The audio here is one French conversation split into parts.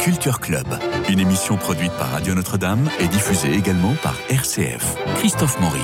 Culture Club, une émission produite par Radio Notre-Dame et diffusée également par RCF. Christophe Maury.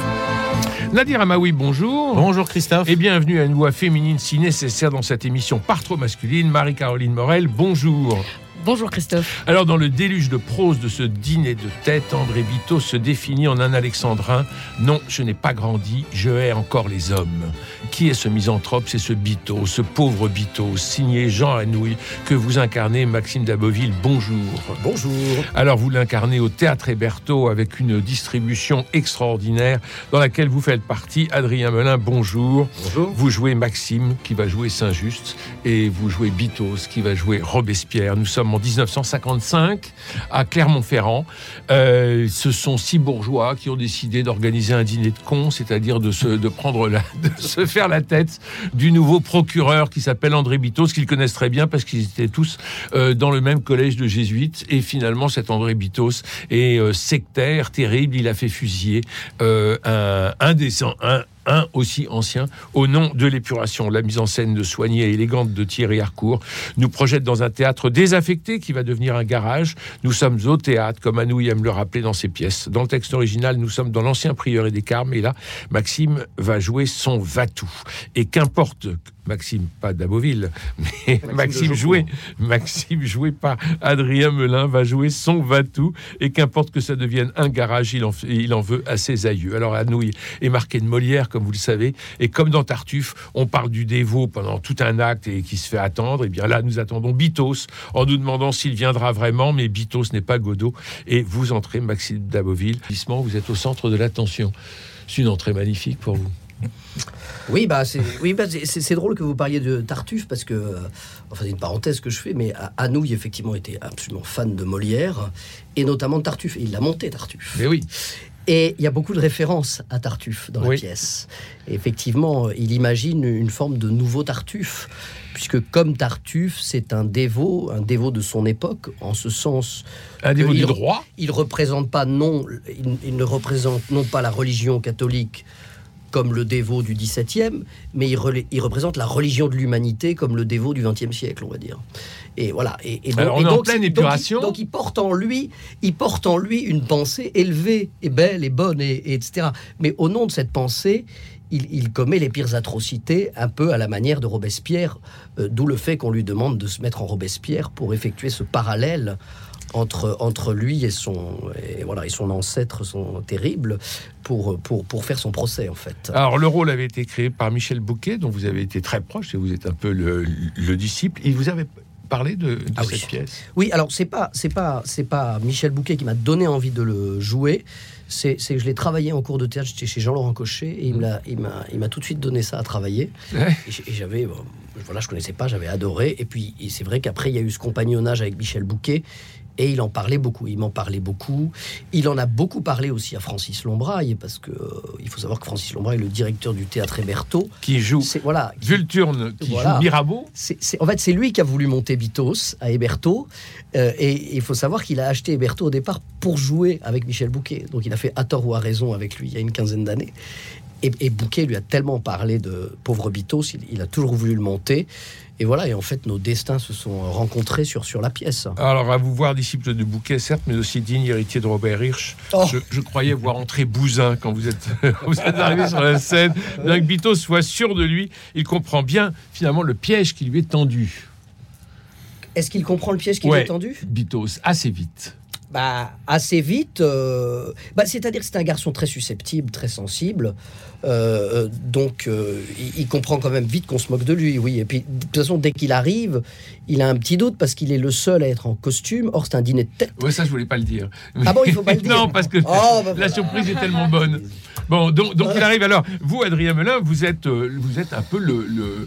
Nadir Amaoui, bonjour. Bonjour Christophe. Et bienvenue à une voix féminine si nécessaire dans cette émission par trop masculine. Marie-Caroline Morel, bonjour. Bonjour Christophe. Alors dans le déluge de prose de ce dîner de tête, André Vito se définit en un alexandrin. Non, je n'ai pas grandi, je hais encore les hommes. Qui est ce misanthrope? C'est ce Bito, ce pauvre Bito, signé Jean Anouilh, que vous incarnez, Maxime Daboville. Bonjour. Bonjour. Alors vous l'incarnez au Théâtre Héberto avec une distribution extraordinaire dans laquelle vous faites partie. Adrien Melin, bonjour. Bonjour. Vous jouez Maxime qui va jouer Saint-Just et vous jouez Bitos qui va jouer Robespierre. Nous sommes en 1955 à Clermont-Ferrand. Euh, ce sont six bourgeois qui ont décidé d'organiser un dîner de cons, c'est-à-dire de se, de prendre la, de se faire la tête du nouveau procureur qui s'appelle André Bitos, qu'ils connaissent très bien parce qu'ils étaient tous euh, dans le même collège de jésuites. Et finalement, cet André Bitos est euh, sectaire, terrible. Il a fait fusiller un, un des un aussi ancien, au nom de l'épuration. La mise en scène de soignée et élégante de Thierry Harcourt nous projette dans un théâtre désaffecté qui va devenir un garage. Nous sommes au théâtre, comme Anouilh aime le rappeler dans ses pièces. Dans le texte original, nous sommes dans l'ancien prieuré des Carmes, et là, Maxime va jouer son Vatou. Et qu'importe Maxime, pas d'Aboville, mais Maxime, Maxime joué, Maxime joué par Adrien Melin va jouer son Vatou et qu'importe que ça devienne un garage, il en, il en veut à ses aïeux. Alors Anouilh est marqué de Molière, comme vous le savez, et comme dans Tartuffe, on parle du dévot pendant tout un acte et qui se fait attendre. Et bien là, nous attendons Bitos en nous demandant s'il viendra vraiment, mais Bitos n'est pas Godot. Et vous entrez, Maxime d'Aboville, vous êtes au centre de l'attention. C'est une entrée magnifique pour vous. Oui, bah c'est oui, bah c'est drôle que vous parliez de Tartuffe parce que, euh, enfin, c'est une parenthèse que je fais, mais Anouilh, effectivement, était absolument fan de Molière et notamment de Tartuffe. Et il l'a monté, Tartuffe. Mais oui. Et il y a beaucoup de références à Tartuffe dans la Oui. pièce. Et effectivement, il imagine une forme de nouveau Tartuffe, puisque comme Tartuffe, c'est un dévot, un dévot de son époque, en ce sens Un dévot Il- du droit. il représente pas non, il, il ne représente non pas la religion catholique comme le dévot du XVIIe, mais il, il représente la religion de l'humanité comme le dévot du XXe siècle, on va dire. Et voilà. Et, et donc, Alors, on et est en pleine épuration. il- Donc, il porte en lui, il porte en lui une pensée élevée et belle et bonne et, et etc. Mais au nom de cette pensée. Il, il commet les pires atrocités, un peu à la manière de Robespierre, euh, d'où le fait qu'on lui demande de se mettre en Robespierre pour effectuer ce parallèle entre, entre lui et son, et voilà, et son ancêtre, son terrible, pour, pour, pour faire son procès, en fait. Alors, le rôle avait été créé par Michel Bouquet, dont vous avez été très proche et vous êtes un peu le, le disciple. Il vous avait parlé de, de Ah oui. cette pièce? Oui, alors c'est pas c'est pas c'est pas Michel Bouquet qui m'a donné envie de le jouer. C'est c'est que je l'ai travaillé en cours de théâtre. J'étais chez Jean-Laurent Cochet et il il m'a tout de suite donné ça à travailler. Ouais. Et j'avais bon, voilà, je connaissais pas, j'avais adoré. Et puis c'est vrai qu'après il y a eu ce compagnonnage avec Michel Bouquet. Et il en parlait beaucoup, il m'en parlait beaucoup. Il en a beaucoup parlé aussi à Francis Lombraille, parce que euh, il faut savoir que Francis Lombraille est le directeur du théâtre Héberto. Qui joue voilà, qui- Vulturne, qui Voilà. joue Mirabeau. en fait, c'est lui qui a voulu monter Bitos à Héberto. Euh, et il faut savoir qu'il a acheté Héberto au départ pour jouer avec Michel Bouquet. Donc il a fait à tort ou à raison avec lui il y a une quinzaine d'années. Et, et Bouquet lui a tellement parlé de pauvre Bitos, il, il a toujours voulu le monter. Et voilà, et en fait, nos destins se sont rencontrés sur, sur la pièce. Alors, à vous voir disciple de Bouquet, certes, mais aussi digne héritier de Robert Hirsch. Oh. Je, je croyais voir entrer Bousin quand vous êtes, vous êtes arrivé sur la scène. Bien que Bitos soit sûr de lui, il comprend bien finalement le piège qui lui est tendu. Est-ce qu'il comprend le piège qui Ouais. est tendu? Bitos, assez vite. Bah, assez vite. euh, bah, C'est-à-dire que c'est un garçon très susceptible, très sensible. euh, euh, donc, euh, il, il comprend quand même vite qu'on se moque de lui, oui. Et puis, de toute façon, dès qu'il arrive, il a un petit doute parce qu'il est le seul à être en costume. Or, c'est un dîner de tête. Oui, ça, je voulais pas le dire. Ah bon, il faut pas le dire non, parce que Oh, bah la voilà. surprise est tellement bonne. Bon, donc, donc il arrive. Alors, vous, Adrien Melin, vous êtes, vous êtes un peu le. le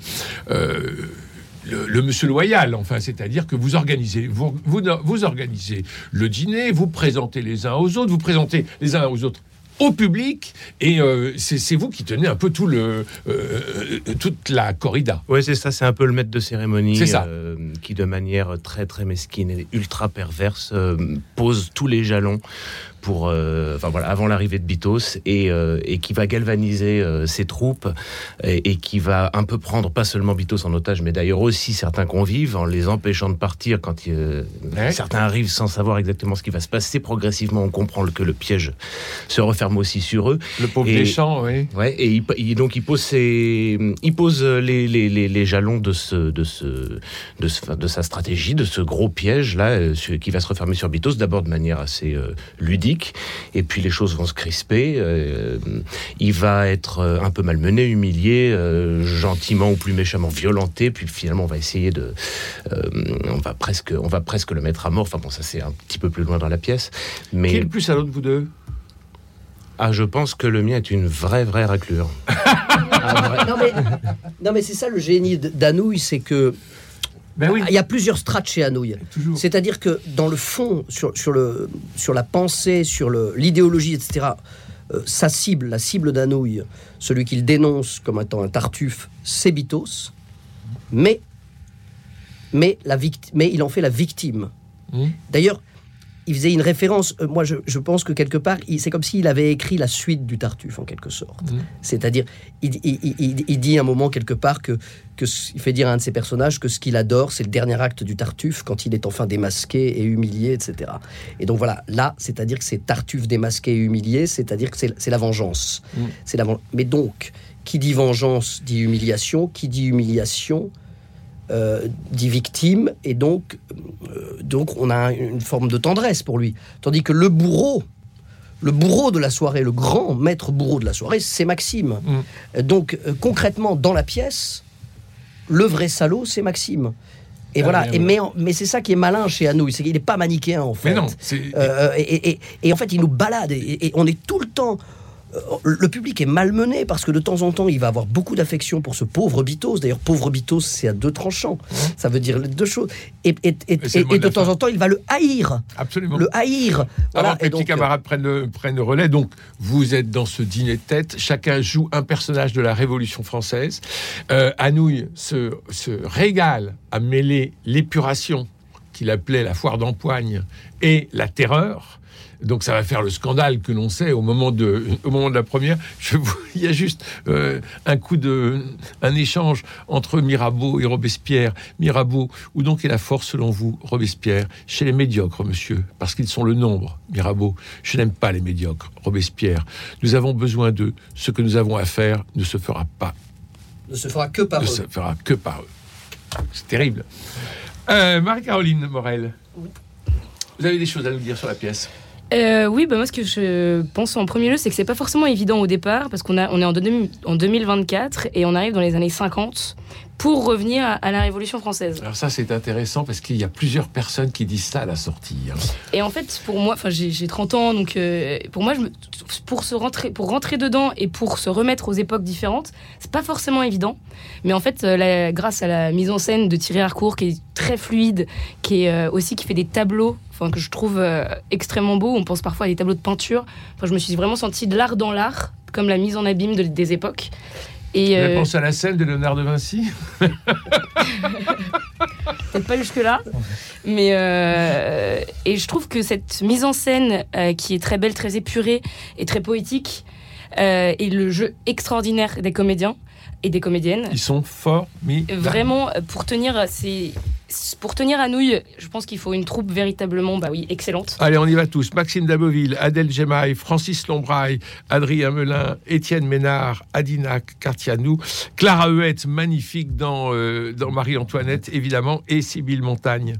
le, le monsieur loyal, enfin, c'est-à-dire que vous organisez, vous, vous, vous organisez le dîner, vous présentez les uns aux autres, vous présentez les uns aux autres au public, et euh, c'est vous qui tenez un peu tout le, euh, toute la corrida. Oui, c'est ça, c'est un peu le maître de cérémonie ça. euh, qui, de manière très très mesquine et ultra perverse, euh, pose tous les jalons pour, euh, enfin voilà, avant l'arrivée de Bitos et, euh, et qui va galvaniser euh, ses troupes et, et qui va un peu prendre pas seulement Bitos en otage, mais d'ailleurs aussi certains convives en les empêchant de partir quand il, Ouais. certains arrivent sans savoir exactement ce qui va se passer. Progressivement, on comprend que le piège se referme aussi sur eux. Le pauvre Et- Deschamps, oui. Ouais, et il, il- donc il pose, ses, il pose les, les, les, les jalons de, ce, de, ce, de, ce- de sa stratégie, de ce gros piège là, qui va se refermer sur Bitos, d'abord de manière assez euh, et puis les choses vont se crisper. euh, il va être euh, un peu malmené, humilié, euh, gentiment ou plus méchamment violenté, puis finalement on va essayer de, euh, on va presque, on va presque le mettre à mort. Enfin bon, ça c'est un petit peu plus loin dans la pièce, mais Qui est le plus salaud de vous deux? Ah, je pense que le mien est une vraie vraie raclure. non mais, non, mais c'est ça le génie d'Anouilh, c'est que Ben oui, il y a plusieurs strates chez toujours. C'est-à-dire que dans le fond, sur, sur, le, sur la pensée, sur l'idéologie, etc., euh, sa cible, la cible d'Anouilh, celui qu'il dénonce comme étant un tartuffe, c'est Bitos, mais, mais, la vict- mais il en fait la victime. Mhm. D'ailleurs, il faisait une référence, euh, moi je, je pense que quelque part, il- c'est comme s'il avait écrit la suite du Tartuffe en quelque sorte. Mhm. C'est-à-dire, il, il- il- il- il dit un moment quelque part que, que il fait dire à un de ses personnages que ce qu'il adore, c'est le dernier acte du Tartuffe quand il est enfin démasqué et humilié, etc. Et donc voilà, là, c'est-à-dire que c'est Tartuffe démasqué et humilié, c'est-à-dire que c'est la vengeance. Mhm. C'est la Mais donc, qui dit vengeance dit humiliation, qui dit humiliation euh, dit victime, et donc, euh, donc on a une forme de tendresse pour lui. Tandis que le bourreau, le bourreau de la soirée, le grand maître bourreau de la soirée, c'est Maxime. Mm. Euh, Donc euh, concrètement, dans la pièce, le vrai salaud, c'est Maxime. Et Ah, voilà. Et mais, mais c'est ça qui est malin chez Anouilh, c'est qu'il n'est pas manichéen en fait. Mais non, c'est. Euh, et, et- et- et en fait, il nous balade et on est tout le temps. Euh, Le public est malmené parce que de temps en temps, il va avoir beaucoup d'affection pour ce pauvre Bitos. D'ailleurs, pauvre Bitos, c'est à deux tranchants. Ça veut dire deux choses. Et, de temps fin. en temps, il va le haïr. Absolument. Le haïr. Voilà. Alors que les petits donc, euh, camarades prennent le, prennent le relais. Donc, vous êtes dans ce dîner de tête. Chacun joue un personnage de la Révolution française. Euh, Anouilh se, se régale à mêler l'épuration, qu'il appelait la foire d'empoigne, et la terreur. Donc ça va faire le scandale que l'on sait au moment de, au moment de la première. Je vous- il y a juste euh, un coup de, un échange entre Mirabeau et Robespierre. Mirabeau, où donc est la force selon vous, Robespierre? Chez les médiocres, monsieur, parce qu'ils sont le nombre. Mirabeau, je n'aime pas les médiocres. Robespierre, nous avons besoin d'eux. Ce que nous avons à faire ne se fera pas, ne se fera que par ne eux. se fera que par eux. C'est terrible. Euh, Marie-Caroline Morel, vous avez des choses à nous dire sur la pièce? Euh, oui, bah moi ce que je pense en premier lieu, c'est que c'est pas forcément évident au départ parce qu'on a, on est en, en 2024 et on arrive dans les années 50 pour revenir à, à la Révolution française. Alors ça, c'est intéressant parce qu'il y a plusieurs personnes qui disent ça à la sortie. hein. Et en fait, pour moi, enfin j'ai j'ai 30 ans, donc euh, pour moi, je me- pour se rentrer, pour rentrer dedans et pour se remettre aux époques différentes, c'est pas forcément évident. Mais en fait, euh, la- grâce à la mise en scène de Thierry Harcourt, qui est très fluide, qui est euh, aussi qui fait des tableaux, enfin que je trouve euh, extrêmement beaux. On pense parfois à des tableaux de peinture. Enfin, je me suis vraiment senti de l'art dans l'art, comme la mise en abîme de- des époques. Et euh, pensé à la scène de Léonard de Vinci peut-être pas jusque-là. Mais euh, et je trouve que cette mise en scène euh, qui est très belle, très épurée et très poétique, euh, et le jeu extraordinaire des comédiens et des comédiennes, Ils sont formidables. vraiment euh, pour tenir ces pour tenir à nouille, je pense qu'il faut une troupe véritablement, bah oui, excellente. Allez, on y va tous. Maxime Daboville, Adèle Gemaille, Francis Lombraille, Adrien Melin, Étienne Ménard, Adinac Cartianou, Clara Huette, magnifique dans, euh, dans Marie-Antoinette, évidemment, et Sybille Montagne.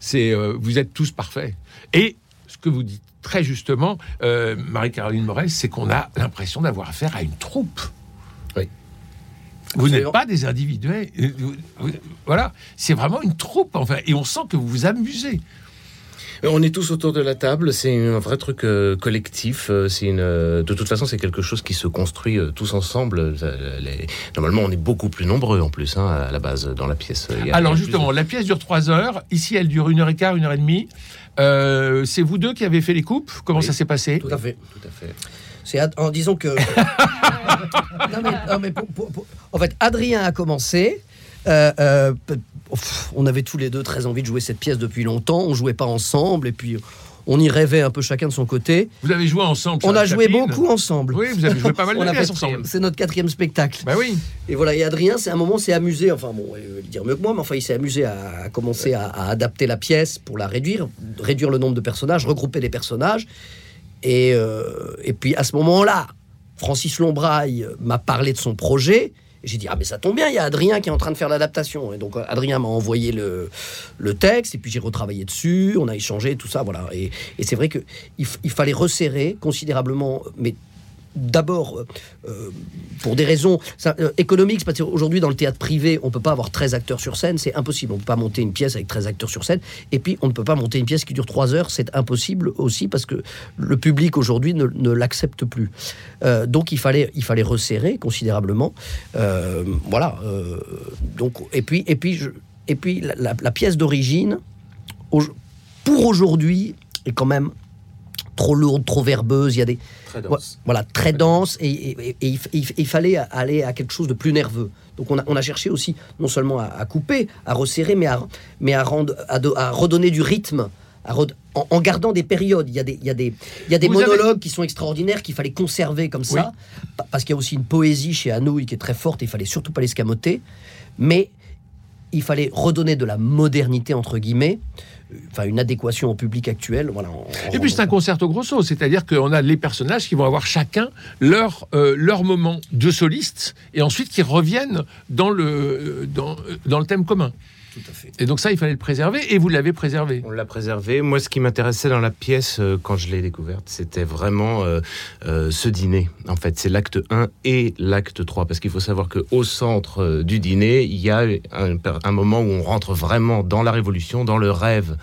C'est, euh, vous êtes tous parfaits. Et ce que vous dites très justement, euh, Marie-Caroline Morel, c'est qu'on a l'impression d'avoir affaire à une troupe. Vous n'êtes pas des individuels. euh, Voilà, c'est vraiment une troupe, enfin, et on sent que vous vous amusez. Euh, On est tous autour de la table, c'est un vrai truc euh, collectif. C'est une, euh, de toute façon, c'est quelque chose qui se construit euh, tous ensemble. Les- Normalement, on est beaucoup plus nombreux en plus hein, à la base dans la pièce. A- Alors justement, la pièce dure trois heures. Ici, elle dure une heure et quart, une heure et demie. C'est vous deux qui avez fait les coupes? Comment Oui. ça s'est passé? Tout à fait. Tout à fait. C'est en disant que. non, mais, non, mais pour- pour- pour- En fait, Adrien a commencé. Euh, euh, on avait tous les deux très envie de jouer cette pièce depuis longtemps. On jouait pas ensemble et puis on y rêvait un peu chacun de son côté. Vous avez joué ensemble. On a joué beaucoup ensemble. Oui, vous avez joué pas mal de pièces ensemble. C'est notre quatrième spectacle. Bah oui. Et voilà, et Adrien, c'est un moment, s'est amusé, enfin bon, il va le dire mieux que moi, mais enfin, il s'est amusé à, à commencer à, à adapter la pièce pour la réduire, réduire le nombre de personnages, regrouper les personnages. Et, euh, et puis à ce moment-là, Francis Lombraille m'a parlé de son projet. Et J'ai dit, ah mais ça tombe bien, il y a Adrien qui est en train de faire l'adaptation. Et donc Adrien m'a envoyé le, texte, et puis j'ai retravaillé dessus, on a échangé, tout ça, voilà. Et, c'est vrai qu'il il fallait resserrer considérablement, mais d'abord euh, euh, pour des raisons ça, euh, économiques, parce qu'aujourd'hui dans le théâtre privé, on peut pas avoir 13 acteurs sur scène, c'est impossible. On peut pas monter une pièce avec 13 acteurs sur scène, et puis on ne peut pas monter une pièce qui dure 3 heures, c'est impossible aussi parce que le public aujourd'hui ne, ne l'accepte plus. Euh, donc il fallait, il fallait resserrer considérablement. Voilà. donc et puis et puis et puis la, pièce d'origine pour aujourd'hui est quand même trop lourde, trop verbeuse. Il y a des Très Voilà, très dense, et, et- et il, fallait aller à quelque chose de plus nerveux. Donc on a, on a cherché aussi non seulement à, à couper, à resserrer, mais à, mais à, rendre, à, do- à redonner du rythme, à en, en gardant des périodes. Il y a des, il y a des, il y a des avez- monologues qui sont extraordinaires, qu'il fallait conserver comme ça, pa- parce qu'il y a aussi une poésie chez Anouilh qui est très forte, et il fallait surtout pas l'escamoter. Mais il fallait redonner de la modernité, entre guillemets, enfin une adéquation au public actuel. Voilà, Et puis c'est un concerto grosso, c'est-à-dire qu'on a les personnages qui vont avoir chacun leur, euh, leur moment de soliste et ensuite qui reviennent dans le, dans, dans le thème commun. Tout à fait. Et donc ça, il fallait le préserver et vous l'avez préservé. On l'a préservé. Moi, ce qui m'intéressait dans la pièce, euh, quand je l'ai découverte, c'était vraiment euh, euh, ce dîner. En fait, c'est l'acte 1 et l'acte 3. Parce qu'il faut savoir qu'au centre du dîner, il y a un, un moment où on rentre vraiment dans la révolution, dans le rêve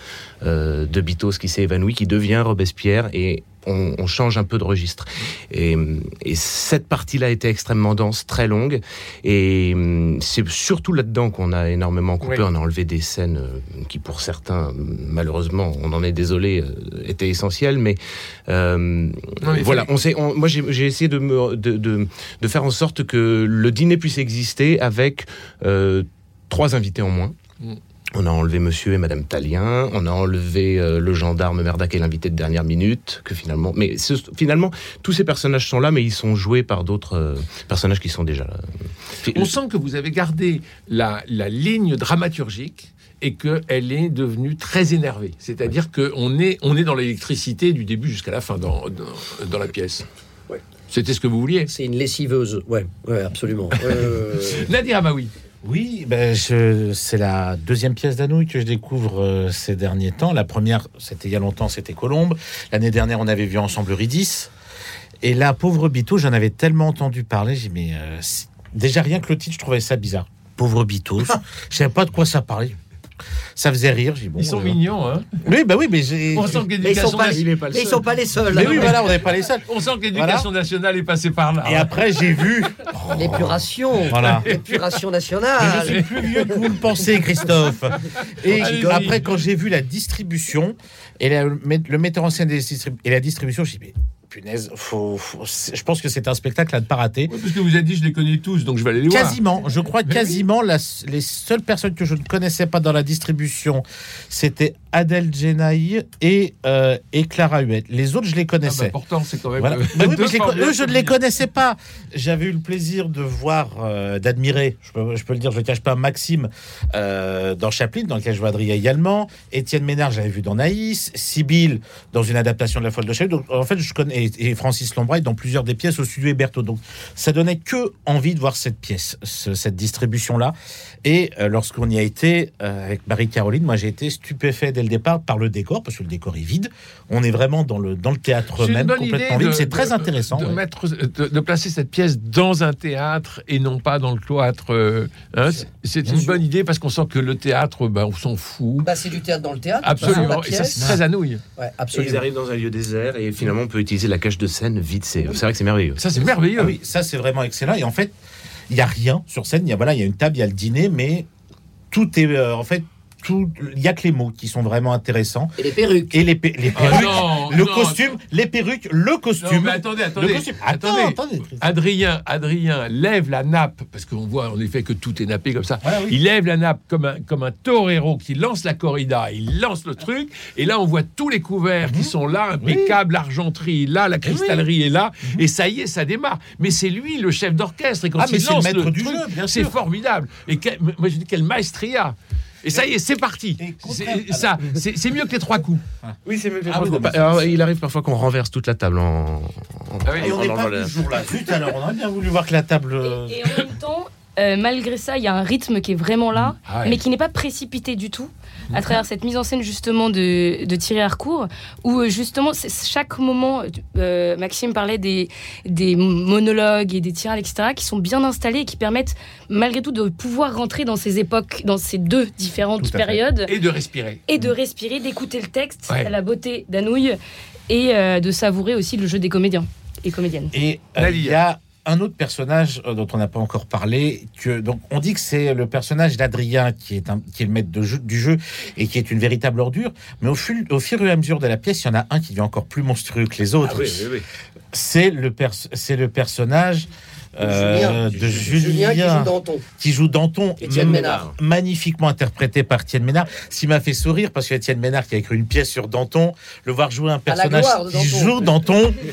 euh, de Bitos qui s'est évanoui, qui devient Robespierre. Et on, on change un peu de registre. Et, et cette partie-là était extrêmement dense, très longue. Et hum, c'est surtout là-dedans qu'on a énormément coupé. Oui. On a enlevé des scènes euh, qui, pour certains, malheureusement, on en est désolé, euh, étaient essentielles. Mais, euh, mais voilà, fallait- on sait, on- moi j'ai j'ai essayé de, me, de, de, de faire en sorte que le dîner puisse exister avec euh, trois invités en moins. Mm. On a enlevé Monsieur et Madame Talien, on a enlevé euh, le gendarme Merdac et l'invité de dernière minute, que finalement, mais ce- finalement, tous ces personnages sont là, mais ils sont joués par d'autres euh, personnages qui sont déjà là. On sent que vous avez gardé la, la ligne dramaturgique et qu'elle est devenue très énervée. C'est-à-dire qu'on est, on est dans l'électricité du début jusqu'à la fin dans, dans, dans la pièce. Ouais. C'était ce que vous vouliez. C'est une lessiveuse, ouais, ouais absolument. Euh, Nadir Amaoui. Oui, ben c'est la deuxième pièce d'Anouilh que je découvre euh, ces derniers temps. La première, c'était il y a longtemps, c'était Colombe. L'année dernière, on avait vu ensemble Eurydice. Et là, pauvre Bito, j'en avais tellement entendu parler. J'ai mais euh, déjà rien que le titre, je trouvais ça bizarre. Pauvre Bito, je savais pas de quoi ça parlait. Ça faisait rire. J'ai bon, Ils sont mignons, hein Oui, bah oui, mais j'ai. On sent que mais ils l'éducation sont pas, nationale- mais ils sont pas les seuls. Mais hein. oui, voilà, on n'est pas les seuls. on sent que l'éducation nationale est passée par là. Et après, j'ai vu. L'épuration, Voilà. l'épuration Je nationale. suis plus vieux que vous le pensez, Christophe. Et après, quand j'ai vu la distribution et la- le metteur en scène des et la distribution, j'ai dit, mais punaise, faut, faut- c'est- je pense que c'est un spectacle à ne pas rater. Ouais, parce que vous avez dit, je les connais tous, donc je vais aller les voir. Quasiment, je crois Mais quasiment, la- les seules personnes que je ne connaissais pas dans la distribution, c'était Adèle Genaï et, euh, et Clara Huet. Les autres, je les Ah bah, connaissais. pourtant, c'est quand même. Voilà. euh, Bah oui, deux mais je les eux, je ne les connaissais pas. J'avais eu le plaisir de voir, euh, d'admirer, je peux, je peux le dire, je ne cache pas, Maxime euh, dans Chaplin, dans lequel je vois Adrien également. Étienne Ménard, j'avais vu dans Naïs. Sibyl, dans une adaptation de La Folle de Chaplin. Donc, en fait, je connais, et Francis Lombraille dans plusieurs des pièces au studio Héberto. Donc, ça donnait que envie de voir cette pièce, ce- cette distribution-là. Et lorsqu'on y a été avec Marie-Caroline, moi j'ai été stupéfait dès le départ par le décor, parce que le décor est vide. On est vraiment dans le, dans le théâtre même, complètement vide. de- C'est très intéressant. De, ouais. mettre, de, de placer cette pièce dans un théâtre et non pas dans le cloître. euh, hein, c'est- une sûr. bonne idée parce qu'on sent que le théâtre, ben, on s'en fout. Bah, c'est du théâtre dans le théâtre. Absolument. Et ça, c'est très anouille. Ouais, Et ils absolument. arrivent dans un lieu désert et finalement on peut utiliser la cage de scène vide. C'est vrai que c'est merveilleux. Ça, c'est merveilleux. Ah oui, ça c'est vraiment excellent. Et en fait, il y a rien sur scène. Il y a voilà, il y a une table, il y a le dîner, mais tout est euh, en fait tout, il y a que les mots qui sont vraiment intéressants Et les perruques. et les, pe- les Ah, perruques, non, le non, costume, les perruques, le Non, costume. mais attendez, le attendez. costume. attendez. Attends, attendez. Adrien, Adrien lève la nappe, parce qu'on voit en effet que tout est nappé comme ça. Voilà, oui. Il lève la nappe comme un, comme un torero qui lance la corrida, il lance le truc, et là on voit tous les couverts qui sont là, impeccables, l'argenterie est là, la cristallerie est là, et ça y est, ça démarre. Mais c'est lui le chef d'orchestre, et quand Ah, mais il c'est le lance maître du truc, jeu, bien c'est sûr. formidable. Et quel- moi je dis quelle maestria et ça y est, c'est parti. C'est- contraire- ça, c'est c'est mieux que les trois coups. Oui, c'est mieux. Ah oui, non, mais Alors, il arrive parfois qu'on renverse toute la table en. en- Ah oui, Et on en n'est pas ce jour-là. Zut, alors, on aurait bien voulu voir que la table. euh, Et, et en même temps, euh, malgré ça, il y a un rythme qui est vraiment là, Ah ouais. mais qui n'est pas précipité du tout, à travers cette mise en scène justement de, de Thierry Harcourt, où euh, justement, c'est- chaque moment, euh, Maxime parlait des, des monologues et des tirades, etc., qui sont bien installés et qui permettent malgré tout de pouvoir rentrer dans ces époques, dans ces deux différentes Tout à fait. période Et de respirer. et de respirer, d'écouter le texte, Ouais. la beauté d'Anouilh et euh, de savourer aussi le jeu des comédiens et comédiennes. Et euh, il y a un autre personnage euh, dont on n'a pas encore parlé. Que, donc, on dit que c'est le personnage d'Adrien qui est, un, qui est le maître de jeu, du jeu et qui est une véritable ordure. Mais au, fur- au fur et à mesure de la pièce, il y en a un qui devient encore plus monstrueux que les autres. Ah oui, oui, oui. C'est le, pers- c'est le personnage euh, de Julien, Julien qui joue Danton. qui joue Danton. Étienne m- Ménard. Magnifiquement interprété par Étienne Ménard. Ce qui m'a fait sourire, parce que Étienne Ménard qui a écrit une pièce sur Danton, le voir jouer un personnage qui joue Danton.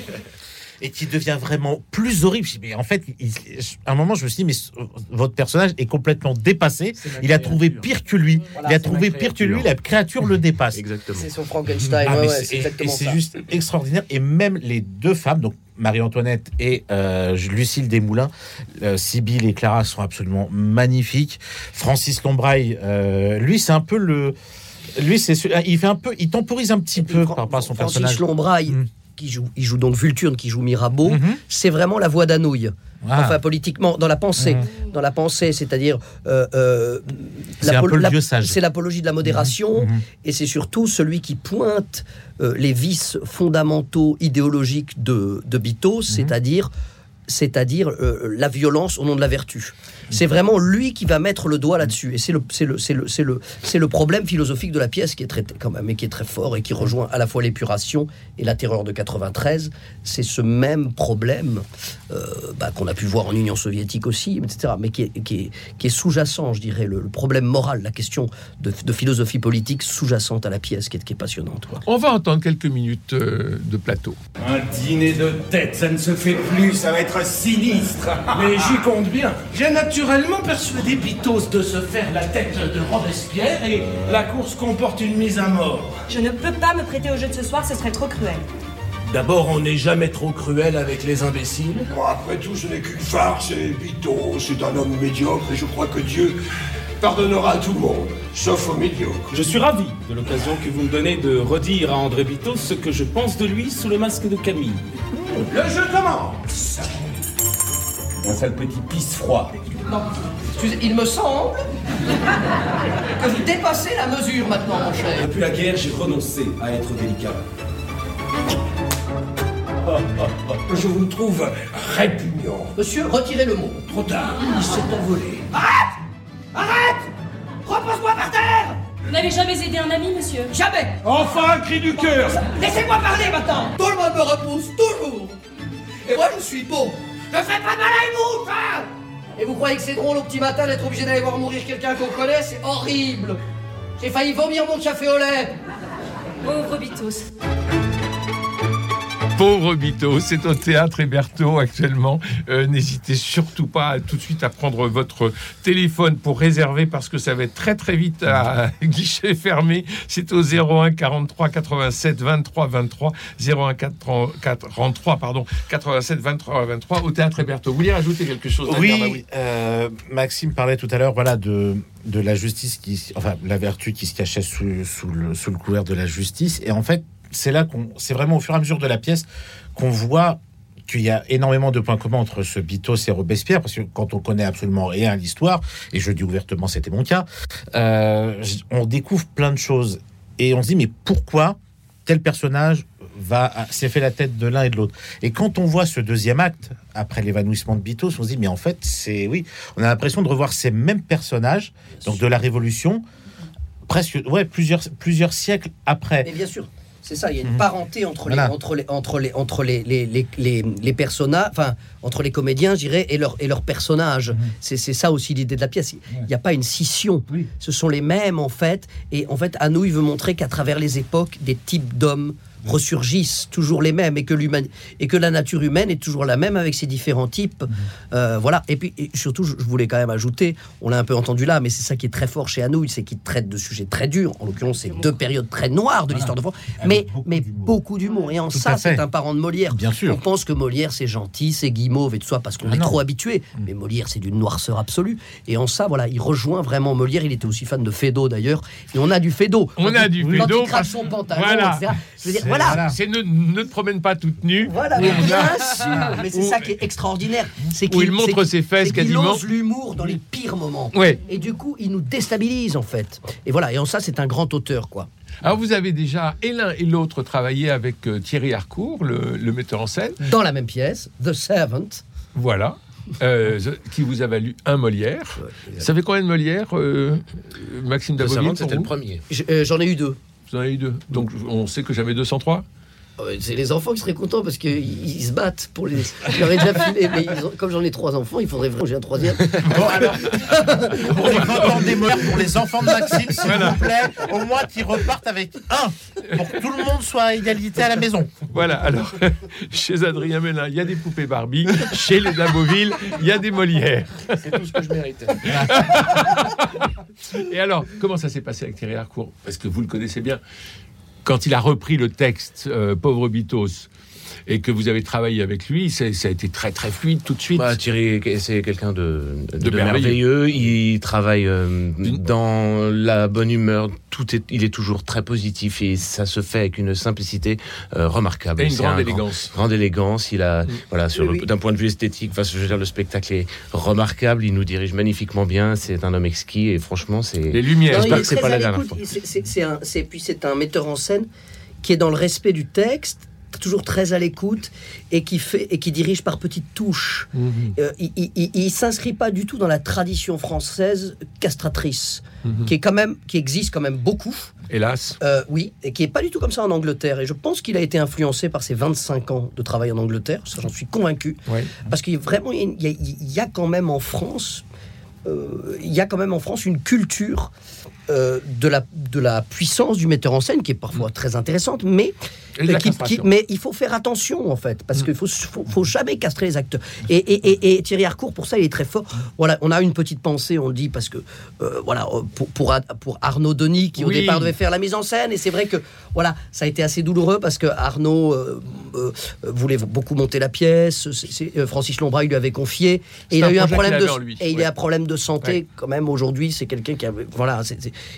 Et qui devient vraiment plus horrible. Je me dis, Mais en fait, il- à un moment, je me suis dit, mais votre personnage est complètement dépassé. Il a trouvé pire que lui. Voilà, il a trouvé pire que lui. La créature le dépasse. Exactement. C'est son Frankenstein. Ah, ouais, mais ouais, c'est- juste extraordinaire. Et même les deux femmes, donc Marie-Antoinette et euh, Lucille Desmoulins, euh, Sibylle et Clara sont absolument magnifiques. Francis Lombraille, euh, lui, c'est un peu le. Lui, c'est il fait un peu, il temporise un petit Et peu par rapport à son Francis personnage. Lombraille, Mm. Qui joue, il joue donc Vulturne, qui joue Mirabeau, Mhm. c'est vraiment la voix d'Anouilh. Ah. Enfin, politiquement, dans la pensée. Mhm. Dans la pensée, c'est-à-dire. euh, euh, C'est l'apologie de la modération, Mhm. et c'est surtout celui qui pointe euh, les vices fondamentaux idéologiques de, de Bitos, c'est-à-dire c'est-à-dire euh, la violence au nom de la vertu. C'est vraiment lui qui va mettre le doigt là-dessus. Et c'est le, c'est le, c'est le, c'est le, c'est le problème philosophique de la pièce qui est très, quand même, et qui est très fort et qui rejoint à la fois l'épuration et la terreur de 93. C'est ce même problème euh, bah, qu'on a pu voir en Union soviétique aussi, etc., mais qui est, qui est, qui est sous-jacent, je dirais, le, le problème moral, la question de, de philosophie politique sous-jacente à la pièce, qui est, qui est passionnante. quoi. On va entendre quelques minutes euh, de plateau. Un dîner de tête, ça ne se fait plus, ça va être sinistre. Mais j'y compte bien. J'ai naturellement persuadé Pitos de se faire la tête de Robespierre et la course comporte une mise à mort. Je ne peux pas me prêter au jeu de ce soir, ce serait trop cruel. D'abord, on n'est jamais trop cruel avec les imbéciles. Bon, après tout, ce n'est qu'une farce et Vito, c'est un homme médiocre et je crois que Dieu pardonnera à tout le monde, sauf aux médiocres. Je suis ravi de l'occasion que vous me donnez de redire à André Bitos ce que je pense de lui sous le masque de Camille. Le jeu commence Un sale petit pisse froid. Excusez, il me semble que vous dépassez la mesure maintenant, mon cher. Depuis la guerre, j'ai renoncé à être délicat. Je vous trouve répugnant. Monsieur, retirez le mot. Trop tard, il s'est envolé. Repose-moi par terre Vous n'avez jamais aidé un ami, monsieur? Jamais Enfin, un cri du cœur Laissez-moi parler maintenant Tout le monde me repousse, toujours Et moi, je suis beau Ne faites pas de mal à une mouche hein. Et vous croyez que c'est drôle au petit matin d'être obligé d'aller voir mourir quelqu'un qu'on connaît? C'est horrible. J'ai failli vomir mon café au lait. Pauvre Bitos. Pauvre Bito, c'est au théâtre Héberto actuellement. Euh, N'hésitez surtout pas tout de suite à prendre votre téléphone pour réserver parce que ça va être très très vite à guichet fermé. C'est au 01 43 87 23 23 01 43 pardon 87 23 23 au théâtre Héberto. Vous voulez rajouter quelque chose Daniel? Bah Oui, euh, Maxime parlait tout à l'heure, voilà, de, de la justice qui, enfin, la vertu qui se cachait sous, sous, le, sous le couvert de la justice. Et en fait, c'est là qu'on, c'est vraiment au fur et à mesure de la pièce qu'on voit qu'il y a énormément de points communs entre ce Bitos et Robespierre, parce que quand on connaît absolument rien à l'histoire, et je dis ouvertement, c'était mon cas, euh, on découvre plein de choses. Et on se dit, mais pourquoi tel personnage va s'est fait la tête de l'un et de l'autre? Et quand on voit ce deuxième acte, après l'évanouissement de Bitos, on se dit, mais en fait, c'est oui, on a l'impression de revoir ces mêmes personnages, donc de la Révolution, presque, ouais, plusieurs, plusieurs siècles après. Mais bien sûr. C'est ça, il y a une Mhm. parenté entre les, entre les, entre les, entre les, les, les, les, personnages, enfin, entre les comédiens, je dirais, et leurs et leurs personnages. Mhm. C'est c'est ça aussi l'idée de la pièce. Il n'y a pas une scission. Ce sont les mêmes, en fait. Et en fait, Anou, il veut montrer qu'à travers les époques, des types d'hommes ressurgissent, toujours les mêmes, et que, l'human- et que la nature humaine est toujours la même avec ses différents types. Euh, voilà. Et puis, et surtout, je voulais quand même ajouter, on l'a un peu entendu là, mais c'est ça qui est très fort chez Anouilh, c'est qu'il traite de sujets très durs. En l'occurrence, c'est deux périodes très noires de l'histoire de France, mais, mais beaucoup d'humour. Et en Tout ça, c'est un parent de Molière. Bien sûr. On pense que Molière, c'est gentil, c'est guimauve et tout ça, parce qu'on Ah est non. trop habitué. Mais Molière, c'est d'une noirceur absolue. Et en ça, voilà, il rejoint vraiment Molière. Il était aussi fan de Fédo, d'ailleurs. Et on a du Fédo. On Quand a il- du Quand Fédo il crache parce- son pantalon, Voilà. etc. Je veux dire, C'est- voilà. voilà. C'est ne, ne te promène pas toute nue. Voilà, mais bien a- sûr. Mais c'est ça qui est extraordinaire. C'est Où qu'il il montre ses fesses quasiment. ose l'humour dans les pires moments. Ouais. Et du coup, il nous déstabilise en fait. Et voilà. Et en ça, c'est un grand auteur, quoi. Alors vous avez déjà et l'un et l'autre travaillé avec euh, Thierry Harcourt, le, le metteur en scène. Dans la même pièce, The Servant. Voilà. Euh, qui vous a valu un Molière. Ça fait combien de Molière, euh, Maxime The Daboville Servant, pour c'était le premier. Euh, J'en ai eu deux. Vous en avez eu deux. Donc on sait que j'avais 203. Euh, C'est les enfants qui seraient contents parce qu'ils ils se battent pour les. Je leur ai déjà filé, mais ils ont- comme j'en ai trois enfants, il faudrait vraiment que j'ai un troisième. Bon, alors, pour les contents des Molières, pour les enfants de Maxime, s'il Voilà. vous plaît, au moins qu'ils repartent avec un, pour que tout le monde soit à égalité à la maison. Voilà, alors, chez Adrien Mélin, il y a des poupées Barbie. Chez les Daboville, il y a des Molières. C'est tout ce que je méritais. Et alors, comment ça s'est passé avec Thierry Harcourt? Parce que vous le connaissez bien. Quand il a repris le texte euh, Pauvre Bitos et que vous avez travaillé avec lui, ça a été très très fluide tout de suite. Bah, Thierry, c'est quelqu'un de, de, De de merveilleux. merveilleux. Il travaille euh, dans la bonne humeur. Tout est, il est toujours très positif et ça se fait avec une simplicité euh, remarquable. Et une grande un grand- élégance. grande élégance. Il a, voilà, sur Oui, le- oui. d'un point de vue esthétique, enfin, je veux dire, le spectacle est remarquable. Il nous dirige magnifiquement bien. C'est un homme exquis et franchement, c'est. Les lumières. J'espère que c'est pas la dernière. C'est- un- c'est- Puis c'est un metteur en scène qui est dans le respect du texte, toujours très à l'écoute et qui fait et qui dirige par petites touches. Mhm. Euh, il, il s'inscrit pas du tout dans la tradition française castratrice, Mhm. qui est quand même qui existe quand même beaucoup. Hélas. Euh, oui, et qui est pas du tout comme ça en Angleterre. Et je pense qu'il a été influencé par ses 25 ans de travail en Angleterre. Ça, j'en suis convaincu. Parce qu'il y a vraiment, il y a, il y a quand même en France, euh, il y a quand même en France une culture de, la, de la puissance du metteur en scène qui est parfois très intéressante, mais, qui- qui- castration. mais il faut faire attention en fait, parce qu'il faut, faut, faut jamais castrer les acteurs. Et, et, et, et Thierry Harcourt, pour ça, il est très fort. Voilà, on a une petite pensée, on le dit, parce que euh, voilà, pour, pour, Arnaud Denis, qui au départ devait faire la mise en scène, et c'est vrai que voilà, ça a été assez douloureux parce que Arnaud euh, euh, voulait beaucoup monter la pièce. euh, Francis Lombra, il lui avait confié, et il a eu un problème de lui. et il Ouais. a un problème de santé Ouais. quand même aujourd'hui. C'est quelqu'un qui a voilà,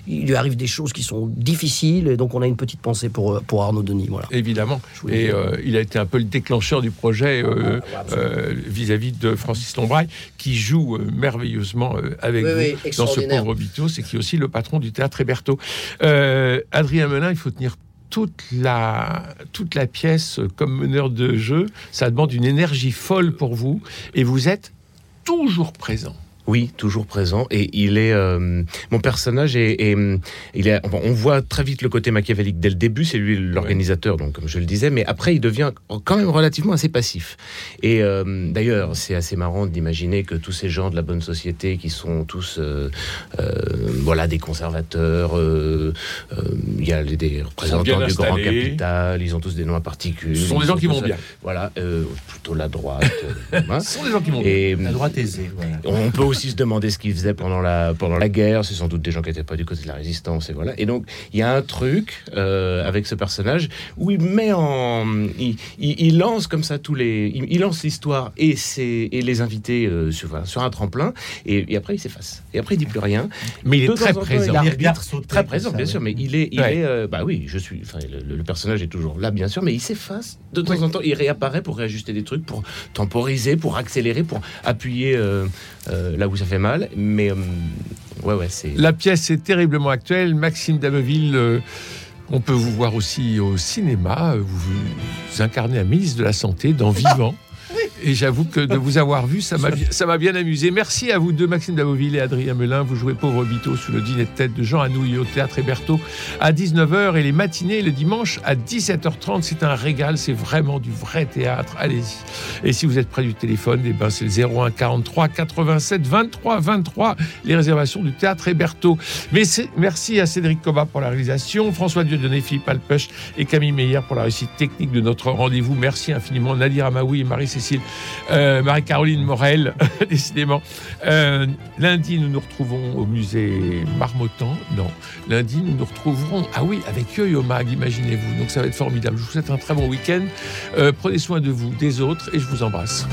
il lui arrive des choses qui sont difficiles, et donc on a une petite pensée pour euh, pour Arnaud Denis. Voilà. Évidemment. Et euh, il a été un peu le déclencheur du projet euh, euh, vis-à-vis de Francis Lombraille, qui joue merveilleusement avec Oui, vous oui, dans ce pauvre Bitos et qui est aussi le patron du théâtre Héberto. Adrien Melin, il faut tenir toute la, toute la pièce comme meneur de jeu. Ça demande une énergie folle pour vous et vous êtes toujours présent. Oui, toujours présent. Et il est euh, mon personnage est, est- il est. on voit très vite le côté machiavélique dès le début. C'est lui l'organisateur, donc comme je le disais. Mais après, il devient quand même relativement assez passif. Et euh, d'ailleurs, c'est assez marrant d'imaginer que tous ces gens de la bonne société, qui sont tous, euh, euh, voilà, des conservateurs. euh, euh, Il y a les- des représentants du grand capital. Ils ont tous des noms à particules. Ce sont des gens qui vont bien. Voilà, euh, plutôt la droite. hein. Ce sont des gens qui vont bien. Et La droite aisée. Voilà. on peut aussi se demander ce qu'ils faisaient pendant la, pendant la guerre. C'est sans doute des gens qui n'étaient pas du côté de la résistance. Et voilà. Et donc, il y a un truc euh, avec ce personnage où il met en. Il, il- il lance comme ça tous les. Il, il lance l'histoire et, ses- et les invités euh, sur, voilà, sur un tremplin. Et, et après, il s'efface. Et après, il dit plus rien. Mais il est très temps, présent. il regarde sauter Très présent, ça, bien ouais. sûr, mais il est, il Ouais. est, euh, bah oui, je suis, enfin, le, le personnage est toujours là, bien sûr, mais il s'efface de temps en temps, il réapparaît pour réajuster des trucs, pour temporiser, pour accélérer, pour appuyer euh, là où ça fait mal, mais euh, ouais, ouais, c'est. La pièce est terriblement actuelle. Maxime Dameville, euh, on peut vous voir aussi au cinéma. Vous, vous incarnez un ministre de la Santé dans Vivant. Et j'avoue que de vous avoir vu, ça m'a, bien amusé. Merci à vous deux, Maxime Daboville et Adrien Melin. Vous jouez Pauvre Bito sous le dîner de tête de Jean Anouilh au Théâtre Héberto à 19h et les matinées le dimanche à 17h30. C'est un régal, c'est vraiment du vrai théâtre. Allez-y. Et si vous êtes près du téléphone, eh ben c'est le 01 43 87 23 23, les réservations du Théâtre Héberto. Mais merci à Cédric Coba pour la réalisation, François Dieudonné, Philippe Alpech et Camille Meyer pour la réussite technique de notre rendez-vous. Merci infiniment Nadir Amaoui et Marie-Cécile, euh, Marie-Caroline Morel, décidément. Euh, lundi, nous nous retrouvons au musée Marmottan. Non, lundi, nous nous retrouverons, ah oui, avec Yo-Yo Mag, imaginez-vous. Donc ça va être formidable. Je vous souhaite un très bon week-end. Euh, prenez soin de vous, des autres, et je vous embrasse.